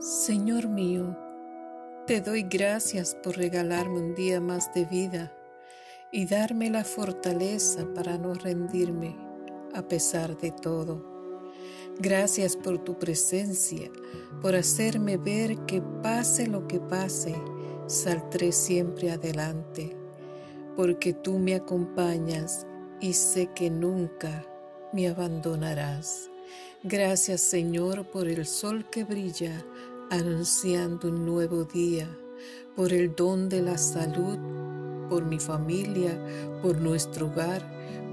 Señor mío, te doy gracias por regalarme un día más de vida y darme la fortaleza para no rendirme a pesar de todo. Gracias por tu presencia, por hacerme ver que pase lo que pase, saldré siempre adelante, porque tú me acompañas y sé que nunca me abandonarás. Gracias Señor por el sol que brilla anunciando un nuevo día, por el don de la salud, por mi familia, por nuestro hogar,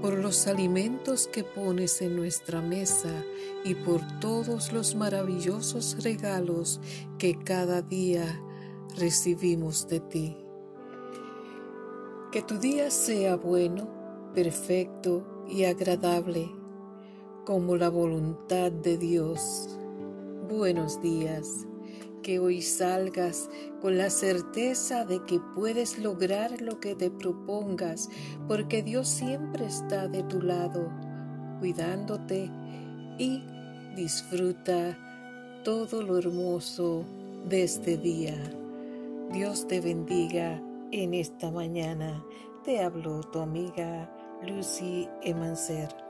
por los alimentos que pones en nuestra mesa y por todos los maravillosos regalos que cada día recibimos de ti. Que tu día sea bueno, perfecto y agradable, como la voluntad de Dios. Buenos días que hoy salgas con la certeza de que puedes lograr lo que te propongas, porque Dios siempre está de tu lado, cuidándote y disfruta todo lo hermoso de este día. Dios te bendiga en esta mañana. Te hablo tu amiga Lucy Emancer.